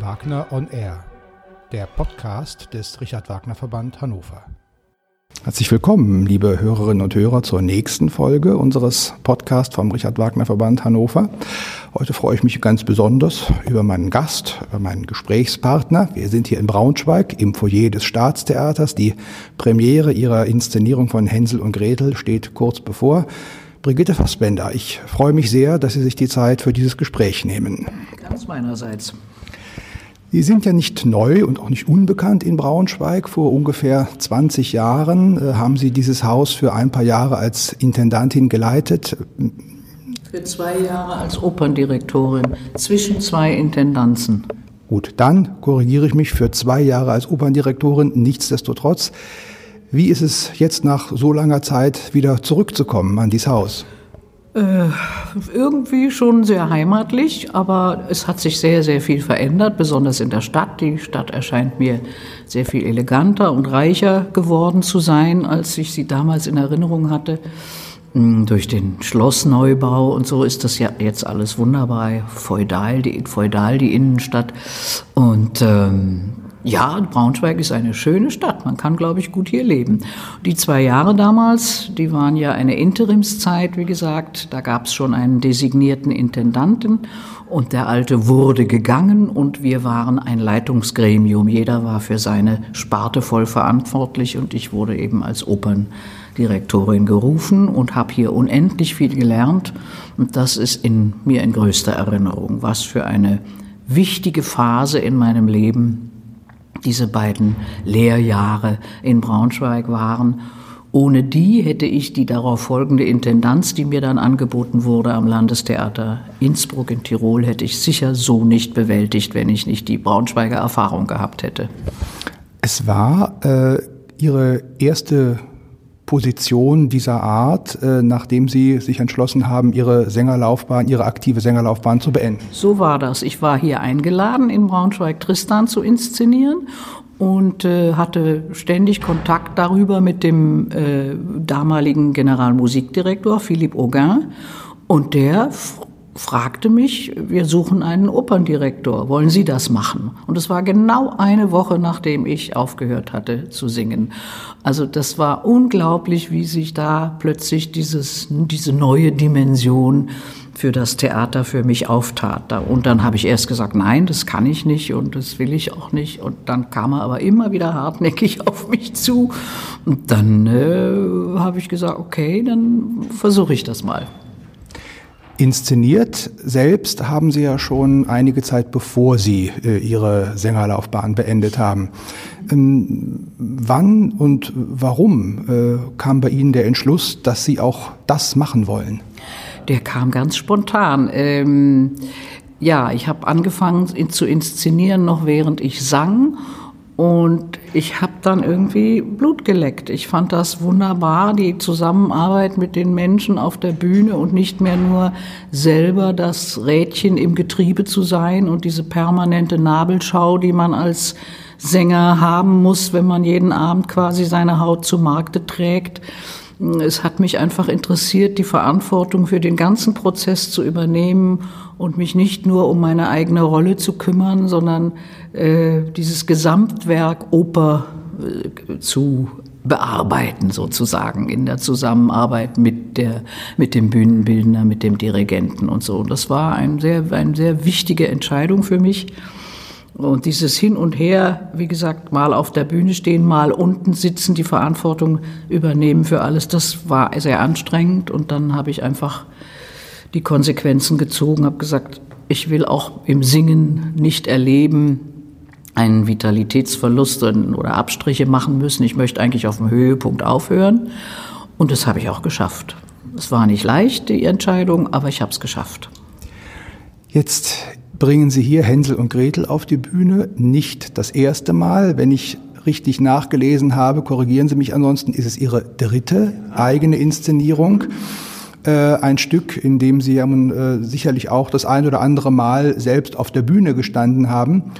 Wagner on Air, der Podcast des Richard Wagner Verband Hannover. Herzlich willkommen, liebe Hörerinnen und Hörer, zur nächsten Folge unseres Podcasts vom Richard Wagner Verband Hannover. Heute freue ich mich ganz besonders über meinen Gast, über meinen Gesprächspartner. Wir sind hier in Braunschweig im Foyer des Staatstheaters. Die Premiere ihrer Inszenierung von Hänsel und Gretel steht kurz bevor. Brigitte Fassbender, ich freue mich sehr, dass Sie sich die Zeit für dieses Gespräch nehmen. Ganz meinerseits. Sie sind ja nicht neu und auch nicht unbekannt in Braunschweig. Vor ungefähr 20 Jahren äh, haben Sie dieses Haus für ein paar Jahre als Intendantin geleitet. Für zwei Jahre als Operndirektorin zwischen zwei Intendanzen. Gut, dann korrigiere ich mich für zwei Jahre als Operndirektorin. Nichtsdestotrotz, wie ist es jetzt nach so langer Zeit wieder zurückzukommen an dieses Haus? Äh, irgendwie schon sehr heimatlich, aber es hat sich sehr, sehr viel verändert, besonders in der Stadt. Die Stadt erscheint mir sehr viel eleganter und reicher geworden zu sein, als ich sie damals in Erinnerung hatte. Hm, durch den Schlossneubau und so ist das ja jetzt alles wunderbar feudal, die, feudal, die Innenstadt. Und ähm, ja, Braunschweig ist eine schöne Stadt. Man kann, glaube ich, gut hier leben. Die zwei Jahre damals, die waren ja eine Interimszeit, wie gesagt. Da gab es schon einen designierten Intendanten und der Alte wurde gegangen und wir waren ein Leitungsgremium. Jeder war für seine Sparte voll verantwortlich und ich wurde eben als Operndirektorin gerufen und habe hier unendlich viel gelernt. Und das ist in mir in größter Erinnerung. Was für eine wichtige Phase in meinem Leben diese beiden Lehrjahre in Braunschweig waren. Ohne die hätte ich die darauf folgende Intendanz, die mir dann angeboten wurde am Landestheater Innsbruck in Tirol, hätte ich sicher so nicht bewältigt, wenn ich nicht die Braunschweiger Erfahrung gehabt hätte. Es war äh, Ihre erste Position dieser Art, äh, nachdem Sie sich entschlossen haben, Ihre Sängerlaufbahn, Ihre aktive Sängerlaufbahn zu beenden? So war das. Ich war hier eingeladen, in Braunschweig Tristan zu inszenieren und äh, hatte ständig Kontakt darüber mit dem äh, damaligen Generalmusikdirektor Philippe Augin. Und der fragte mich, wir suchen einen Operndirektor, wollen Sie das machen? Und es war genau eine Woche, nachdem ich aufgehört hatte zu singen. Also das war unglaublich, wie sich da plötzlich dieses, diese neue Dimension für das Theater für mich auftat. Und dann habe ich erst gesagt, nein, das kann ich nicht und das will ich auch nicht. Und dann kam er aber immer wieder hartnäckig auf mich zu. Und dann äh, habe ich gesagt, okay, dann versuche ich das mal. Inszeniert selbst haben Sie ja schon einige Zeit bevor Sie äh, Ihre Sängerlaufbahn beendet haben. Ähm, wann und warum äh, kam bei Ihnen der Entschluss, dass Sie auch das machen wollen? Der kam ganz spontan. Ähm, ja, ich habe angefangen in, zu inszenieren, noch während ich sang und ich habe dann irgendwie Blut geleckt. Ich fand das wunderbar, die Zusammenarbeit mit den Menschen auf der Bühne und nicht mehr nur selber das Rädchen im Getriebe zu sein und diese permanente Nabelschau, die man als Sänger haben muss, wenn man jeden Abend quasi seine Haut zu Markte trägt. Es hat mich einfach interessiert, die Verantwortung für den ganzen Prozess zu übernehmen und mich nicht nur um meine eigene Rolle zu kümmern, sondern äh, dieses Gesamtwerk Oper zu bearbeiten sozusagen in der Zusammenarbeit mit der mit dem Bühnenbildner, mit dem Dirigenten und so. Und das war ein sehr eine sehr wichtige Entscheidung für mich. Und dieses Hin und Her, wie gesagt, mal auf der Bühne stehen, mal unten sitzen, die Verantwortung übernehmen für alles, das war sehr anstrengend. Und dann habe ich einfach die Konsequenzen gezogen, habe gesagt, ich will auch im Singen nicht erleben, einen Vitalitätsverlust oder Abstriche machen müssen. Ich möchte eigentlich auf dem Höhepunkt aufhören. Und das habe ich auch geschafft. Es war nicht leicht, die Entscheidung, aber ich habe es geschafft. Jetzt bringen Sie hier Hänsel und Gretel auf die Bühne. Nicht das erste Mal. Wenn ich richtig nachgelesen habe, korrigieren Sie mich ansonsten, ist es Ihre dritte eigene Inszenierung. Äh, ein Stück, in dem Sie ja äh, sicherlich auch das ein oder andere Mal selbst auf der Bühne gestanden haben.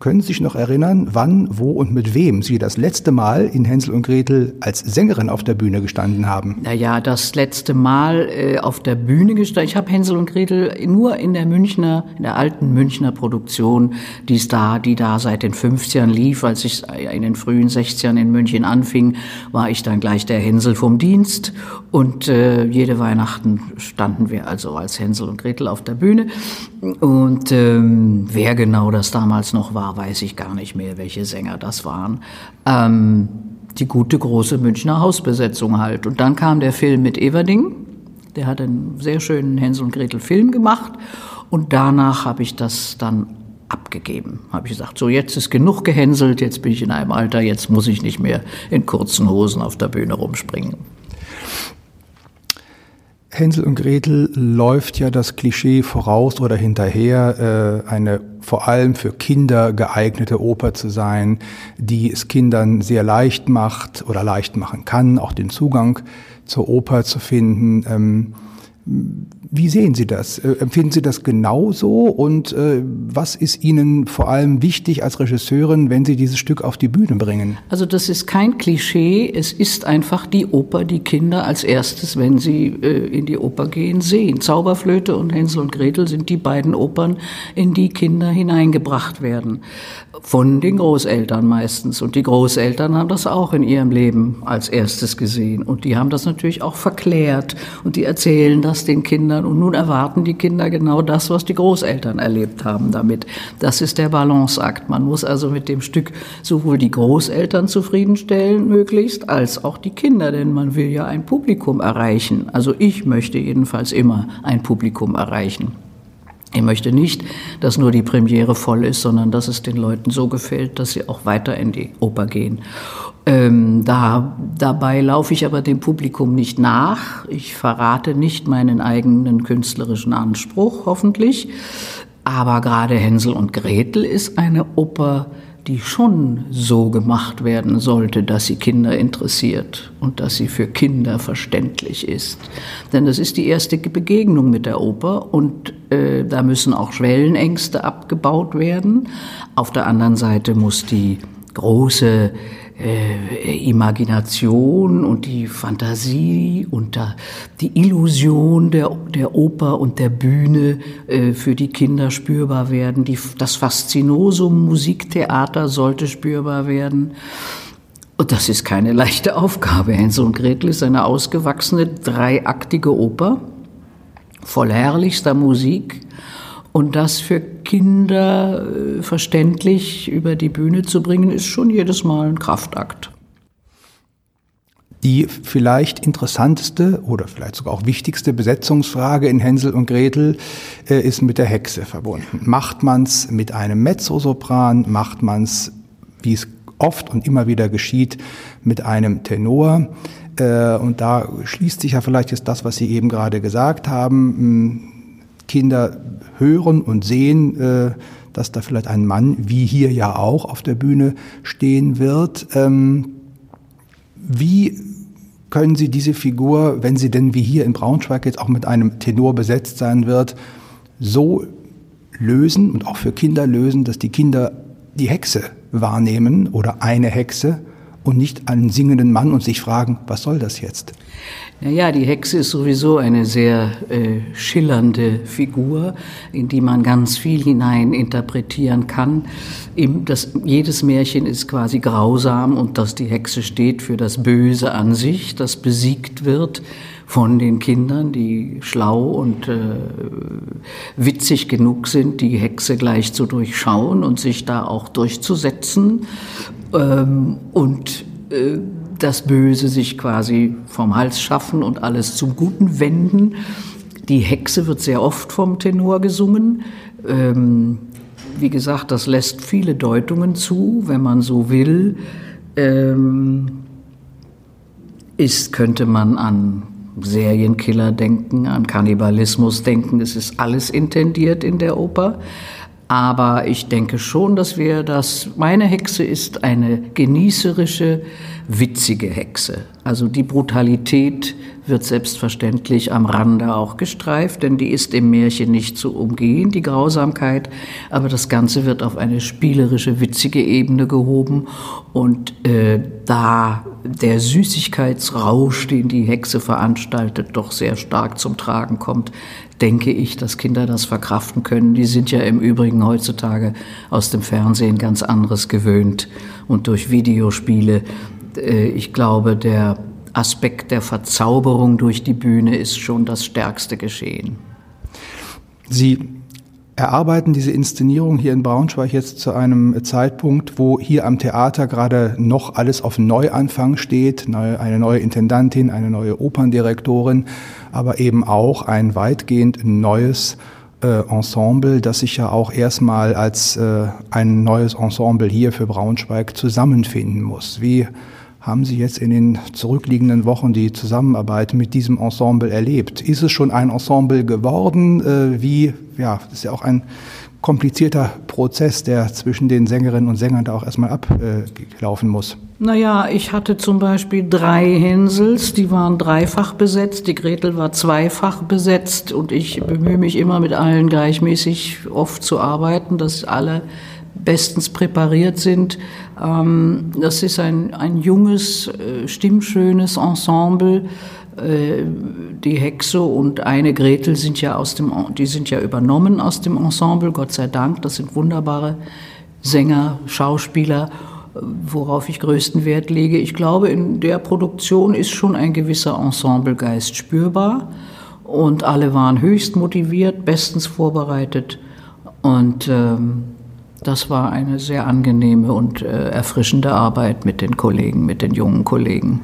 Können Sie sich noch erinnern, wann, wo und mit wem Sie das letzte Mal in Hänsel und Gretel als Sängerin auf der Bühne gestanden haben? Naja, das letzte Mal äh, auf der Bühne gestanden. Ich habe Hänsel und Gretel nur in der Münchner, in der alten Münchner Produktion, die da, die da seit den 50ern lief. Als ich in den frühen 60ern in München anfing, war ich dann gleich der Hänsel vom Dienst. Und äh, jede Weihnachten standen wir also als Hänsel und Gretel auf der Bühne. Und ähm, wer genau das damals noch war, weiß ich gar nicht mehr, welche Sänger das waren. Ähm, die gute große Münchner Hausbesetzung halt. Und dann kam der Film mit Everding. Der hat einen sehr schönen Hänsel und Gretel Film gemacht. Und danach habe ich das dann abgegeben. Habe ich gesagt, so jetzt ist genug gehänselt, jetzt bin ich in einem Alter, jetzt muss ich nicht mehr in kurzen Hosen auf der Bühne rumspringen. Hänsel und Gretel läuft ja das Klischee voraus oder hinterher, äh, eine vor allem für Kinder geeignete Oper zu sein, die es Kindern sehr leicht macht oder leicht machen kann, auch den Zugang zur Oper zu finden. Ähm, wie sehen Sie das? Äh, empfinden Sie das genauso? Und äh, was ist Ihnen vor allem wichtig als Regisseurin, wenn Sie dieses Stück auf die Bühne bringen? Also das ist kein Klischee. Es ist einfach die Oper, die Kinder als erstes, wenn sie äh, in die Oper gehen, sehen. Zauberflöte und Hänsel und Gretel sind die beiden Opern, in die Kinder hineingebracht werden von den Großeltern meistens. Und die Großeltern haben das auch in ihrem Leben als erstes gesehen. Und die haben das natürlich auch verklärt. Und die erzählen das den Kindern. Und nun erwarten die Kinder genau das, was die Großeltern erlebt haben damit. Das ist der Balanceakt. Man muss also mit dem Stück sowohl die Großeltern zufriedenstellen, möglichst, als auch die Kinder. Denn man will ja ein Publikum erreichen. Also ich möchte jedenfalls immer ein Publikum erreichen. Ich möchte nicht, dass nur die Premiere voll ist, sondern dass es den Leuten so gefällt, dass sie auch weiter in die Oper gehen. Ähm, da, dabei laufe ich aber dem Publikum nicht nach. Ich verrate nicht meinen eigenen künstlerischen Anspruch, hoffentlich. Aber gerade Hänsel und Gretel ist eine Oper, die schon so gemacht werden sollte, dass sie Kinder interessiert und dass sie für Kinder verständlich ist. Denn das ist die erste Begegnung mit der Oper und äh, da müssen auch Schwellenängste abgebaut werden. Auf der anderen Seite muss die große äh, Imagination und die Fantasie und da, die Illusion der, der Oper und der Bühne äh, für die Kinder spürbar werden. Die, das Faszinosum Musiktheater sollte spürbar werden. Und das ist keine leichte Aufgabe. Hänsel und Gretel ist eine ausgewachsene, dreiaktige Oper, voll herrlichster Musik und das für Kinder äh, verständlich über die Bühne zu bringen, ist schon jedes Mal ein Kraftakt. Die vielleicht interessanteste oder vielleicht sogar auch wichtigste Besetzungsfrage in Hänsel und Gretel äh, ist mit der Hexe verbunden. Macht man es mit einem Mezzosopran? Macht man es, wie es oft und immer wieder geschieht, mit einem Tenor? Äh, und da schließt sich ja vielleicht jetzt das, was Sie eben gerade gesagt haben. Kinder hören und sehen, äh, dass da vielleicht ein Mann, wie hier ja auch, auf der Bühne stehen wird. Ähm, wie können Sie diese Figur, wenn sie denn wie hier in Braunschweig jetzt auch mit einem Tenor besetzt sein wird, so lösen und auch für Kinder lösen, dass die Kinder die Hexe wahrnehmen oder eine Hexe und nicht einen singenden Mann und sich fragen, was soll das jetzt? Naja, die Hexe ist sowieso eine sehr äh, schillernde Figur, in die man ganz viel hinein interpretieren kann. das, jedes Märchen ist quasi grausam und dass die Hexe steht für das Böse an sich, das besiegt wird von den Kindern, die schlau und äh, witzig genug sind, die Hexe gleich zu durchschauen und sich da auch durchzusetzen. Ähm, und äh, das Böse sich quasi vom Hals schaffen und alles zum Guten wenden. Die Hexe wird sehr oft vom Tenor gesungen. Ähm, wie gesagt, das lässt viele Deutungen zu, wenn man so will. Ähm, ist, könnte man an Serienkiller denken, an Kannibalismus denken. Es ist alles intendiert in der Oper. Aber ich denke schon, dass wir das, meine Hexe ist eine genießerische, witzige Hexe. Also die Brutalität wird selbstverständlich am Rande auch gestreift, denn die ist im Märchen nicht zu umgehen, die Grausamkeit. Aber das Ganze wird auf eine spielerische, witzige Ebene gehoben. Und äh, da der Süßigkeitsrausch, den die Hexe veranstaltet, doch sehr stark zum Tragen kommt, denke ich, dass Kinder das verkraften können. Die sind ja im Übrigen heutzutage aus dem Fernsehen ganz anderes gewöhnt und durch Videospiele. Äh, ich glaube, der Aspekt der Verzauberung durch die Bühne ist schon das stärkste Geschehen. Sie erarbeiten diese Inszenierung hier in Braunschweig jetzt zu einem Zeitpunkt, wo hier am Theater gerade noch alles auf Neuanfang steht, eine neue Intendantin, eine neue Operndirektorin, aber eben auch ein weitgehend neues äh, Ensemble, das sich ja auch erstmal als äh, ein neues Ensemble hier für Braunschweig zusammenfinden muss. Wie haben Sie jetzt in den zurückliegenden Wochen die Zusammenarbeit mit diesem Ensemble erlebt? Ist es schon ein Ensemble geworden? Äh, wie, ja, das ist ja auch ein komplizierter Prozess, der zwischen den Sängerinnen und Sängern da auch erstmal ablaufen muss. Naja, ich hatte zum Beispiel drei Hänsels, die waren dreifach besetzt, die Gretel war zweifach besetzt und ich bemühe mich immer mit allen gleichmäßig oft zu arbeiten, dass alle bestens präpariert sind. Ähm, das ist ein, ein junges, äh, stimmschönes Ensemble. Äh, die Hexe und eine Gretel sind ja aus dem, die sind ja übernommen aus dem Ensemble, Gott sei Dank. Das sind wunderbare Sänger, Schauspieler, worauf ich größten Wert lege. Ich glaube, in der Produktion ist schon ein gewisser Ensemblegeist spürbar und alle waren höchst motiviert, bestens vorbereitet und ähm, das war eine sehr angenehme und äh, erfrischende Arbeit mit den Kollegen, mit den jungen Kollegen.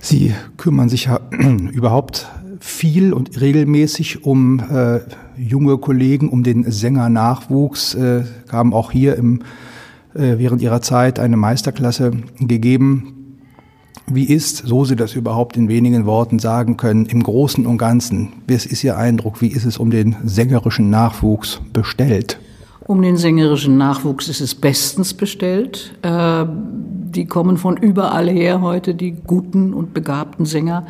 Sie kümmern sich ja überhaupt viel und regelmäßig um äh, junge Kollegen, um den Sängernachwuchs, äh, haben auch hier im, äh, während ihrer Zeit eine Meisterklasse gegeben. Wie ist, so Sie das überhaupt in wenigen Worten sagen können, im Großen und Ganzen? Was ist Ihr Eindruck? Wie ist es um den sängerischen Nachwuchs bestellt? Um den sängerischen Nachwuchs ist es bestens bestellt. Äh, die kommen von überall her heute, die guten und begabten Sänger.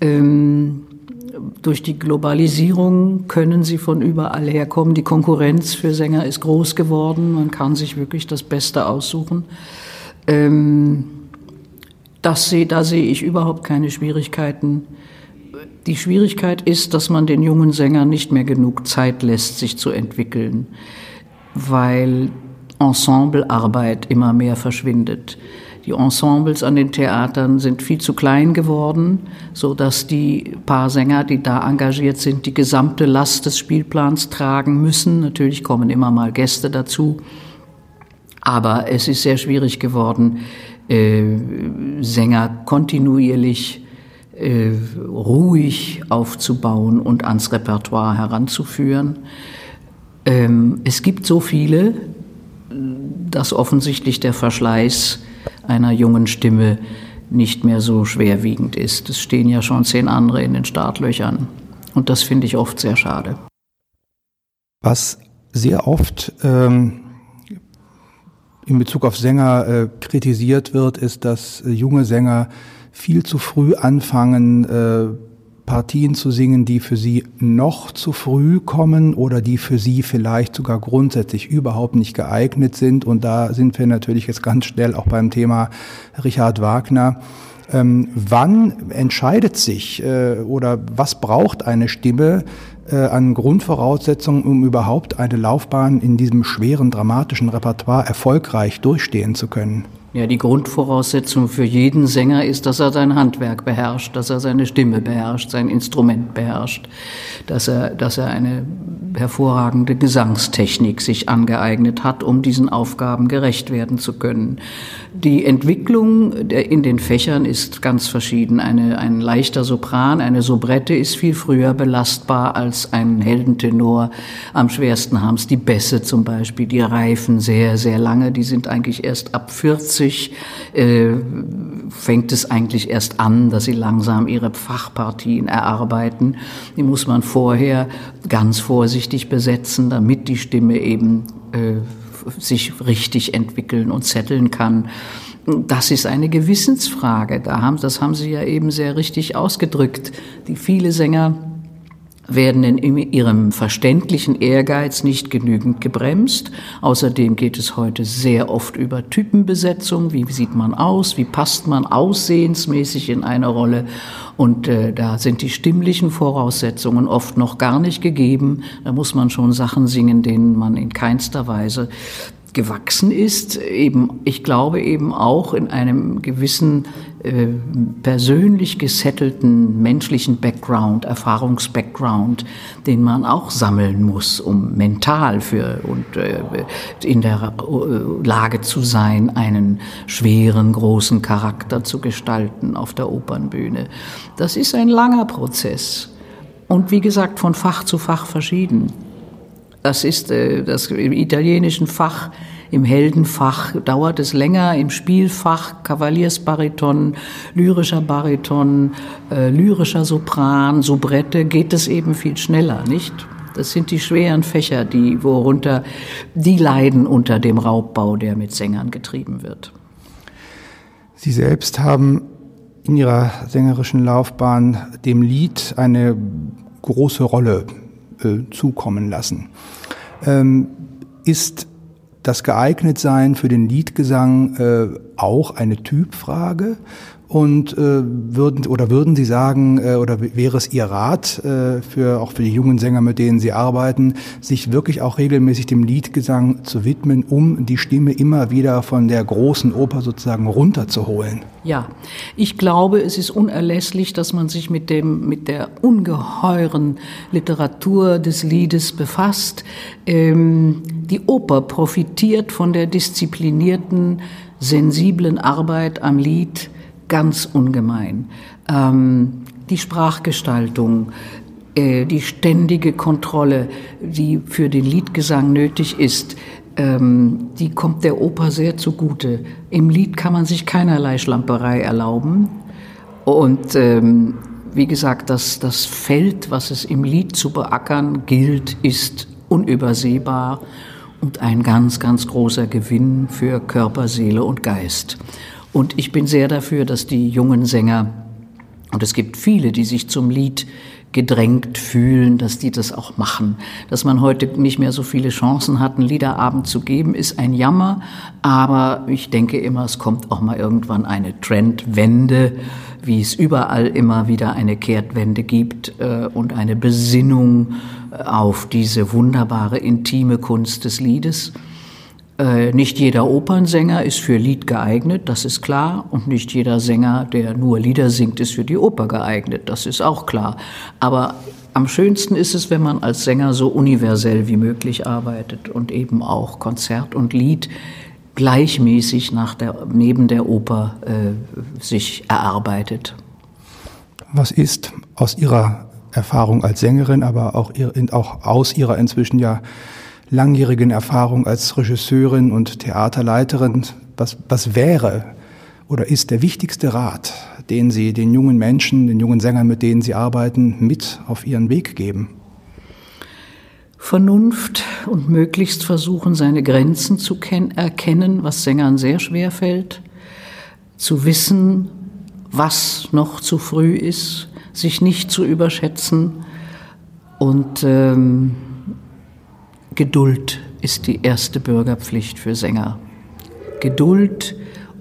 Ähm, durch die Globalisierung können sie von überall herkommen. Die Konkurrenz für Sänger ist groß geworden. Man kann sich wirklich das Beste aussuchen. Ähm, das sehe, da sehe ich überhaupt keine Schwierigkeiten. Die Schwierigkeit ist, dass man den jungen Sängern nicht mehr genug Zeit lässt, sich zu entwickeln weil Ensemblearbeit immer mehr verschwindet. Die Ensembles an den Theatern sind viel zu klein geworden, so dass die paar Sänger, die da engagiert sind, die gesamte Last des Spielplans tragen müssen. Natürlich kommen immer mal Gäste dazu, aber es ist sehr schwierig geworden, äh, Sänger kontinuierlich äh, ruhig aufzubauen und ans Repertoire heranzuführen. Ähm, es gibt so viele, dass offensichtlich der Verschleiß einer jungen Stimme nicht mehr so schwerwiegend ist. Es stehen ja schon zehn andere in den Startlöchern. Und das finde ich oft sehr schade. Was sehr oft ähm, in Bezug auf Sänger äh, kritisiert wird, ist, dass junge Sänger viel zu früh anfangen, äh, Partien zu singen, die für sie noch zu früh kommen oder die für sie vielleicht sogar grundsätzlich überhaupt nicht geeignet sind. Und da sind wir natürlich jetzt ganz schnell auch beim Thema Richard Wagner. Ähm, wann entscheidet sich äh, oder was braucht eine Stimme äh, an Grundvoraussetzungen, um überhaupt eine Laufbahn in diesem schweren, dramatischen Repertoire erfolgreich durchstehen zu können? Ja, die Grundvoraussetzung für jeden Sänger ist, dass er sein Handwerk beherrscht, dass er seine Stimme beherrscht, sein Instrument beherrscht, dass er, dass er eine hervorragende Gesangstechnik sich angeeignet hat, um diesen Aufgaben gerecht werden zu können. Die Entwicklung in den Fächern ist ganz verschieden. Eine, ein leichter Sopran, eine Soubrette ist viel früher belastbar als ein Heldentenor. Am schwersten haben es die Bässe zum Beispiel, die reifen sehr, sehr lange. Die sind eigentlich erst ab 40 40 äh, fängt es eigentlich erst an, dass sie langsam ihre Fachpartien erarbeiten. Die muss man vorher ganz vorsichtig besetzen, damit die Stimme eben äh, sich richtig entwickeln und zetteln kann. Das ist eine Gewissensfrage. Da haben, das haben Sie ja eben sehr richtig ausgedrückt. Die viele Sänger werden in ihrem verständlichen Ehrgeiz nicht genügend gebremst. Außerdem geht es heute sehr oft über Typenbesetzung. Wie sieht man aus? Wie passt man aussehensmäßig in eine Rolle? Und äh, da sind die stimmlichen Voraussetzungen oft noch gar nicht gegeben. Da muss man schon Sachen singen, denen man in keinster Weise gewachsen ist, eben, ich glaube eben auch in einem gewissen äh, persönlich gesettelten menschlichen Background, Erfahrungsbackground, den man auch sammeln muss, um mental für und äh, in der äh, Lage zu sein, einen schweren, großen Charakter zu gestalten auf der Opernbühne. Das ist ein langer Prozess und wie gesagt von Fach zu Fach verschieden. Das ist äh, das im italienischen Fach, im Heldenfach dauert es länger, im Spielfach Kavaliersbariton, lyrischer Bariton, äh, lyrischer Sopran, Soubrette geht es eben viel schneller, nicht? Das sind die schweren Fächer, die worunter die leiden unter dem Raubbau, der mit Sängern getrieben wird. Sie selbst haben in Ihrer sängerischen Laufbahn dem Lied eine große Rolle äh, zukommen lassen. Ähm, ist das Geeignetsein für den Liedgesang äh, auch eine Typfrage? Und äh, würden oder würden Sie sagen äh, oder wäre es Ihr Rat äh, für auch für die jungen Sänger, mit denen Sie arbeiten, sich wirklich auch regelmäßig dem Liedgesang zu widmen, um die Stimme immer wieder von der großen Oper sozusagen runterzuholen? Ja, ich glaube, es ist unerlässlich, dass man sich mit dem mit der ungeheuren Literatur des Liedes befasst. Ähm, die Oper profitiert von der disziplinierten, sensiblen Arbeit am Lied ganz ungemein. Ähm, die Sprachgestaltung, äh, die ständige Kontrolle, die für den Liedgesang nötig ist, ähm, die kommt der Oper sehr zugute. Im Lied kann man sich keinerlei Schlamperei erlauben. Und ähm, wie gesagt, das, das Feld, was es im Lied zu beackern gilt, ist unübersehbar und ein ganz, ganz großer Gewinn für Körper, Seele und Geist. Und ich bin sehr dafür, dass die jungen Sänger, und es gibt viele, die sich zum Lied gedrängt fühlen, dass die das auch machen. Dass man heute nicht mehr so viele Chancen hat, einen Liederabend zu geben, ist ein Jammer. Aber ich denke immer, es kommt auch mal irgendwann eine Trendwende, wie es überall immer wieder eine Kehrtwende gibt äh, und eine Besinnung auf diese wunderbare intime Kunst des Liedes. Äh, nicht jeder Opernsänger ist für Lied geeignet, das ist klar. Und nicht jeder Sänger, der nur Lieder singt, ist für die Oper geeignet, das ist auch klar. Aber am schönsten ist es, wenn man als Sänger so universell wie möglich arbeitet und eben auch Konzert und Lied gleichmäßig nach der, neben der Oper äh, sich erarbeitet. Was ist aus Ihrer Erfahrung als Sängerin, aber auch, auch aus Ihrer inzwischen ja langjährigen Erfahrung als Regisseurin und Theaterleiterin, was, was wäre oder ist der wichtigste Rat, den Sie den jungen Menschen, den jungen Sängern, mit denen Sie arbeiten, mit auf ihren Weg geben? Vernunft und möglichst versuchen, seine Grenzen zu erkennen, was Sängern sehr schwer fällt, zu wissen, was noch zu früh ist, sich nicht zu überschätzen. Und ähm, Geduld ist die erste Bürgerpflicht für Sänger. Geduld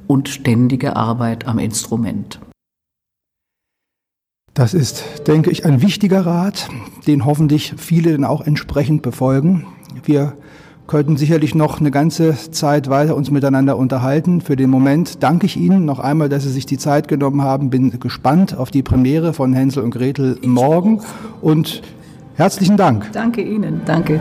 und ständige Arbeit am Instrument. Das ist, denke ich, ein wichtiger Rat, den hoffentlich viele dann auch entsprechend befolgen. Wir könnten sicherlich noch eine ganze Zeit weiter uns miteinander unterhalten. Für den Moment danke ich Ihnen noch einmal, dass Sie sich die Zeit genommen haben. Bin gespannt auf die Premiere von Hänsel und Gretel morgen und herzlichen Dank. Danke Ihnen. Danke.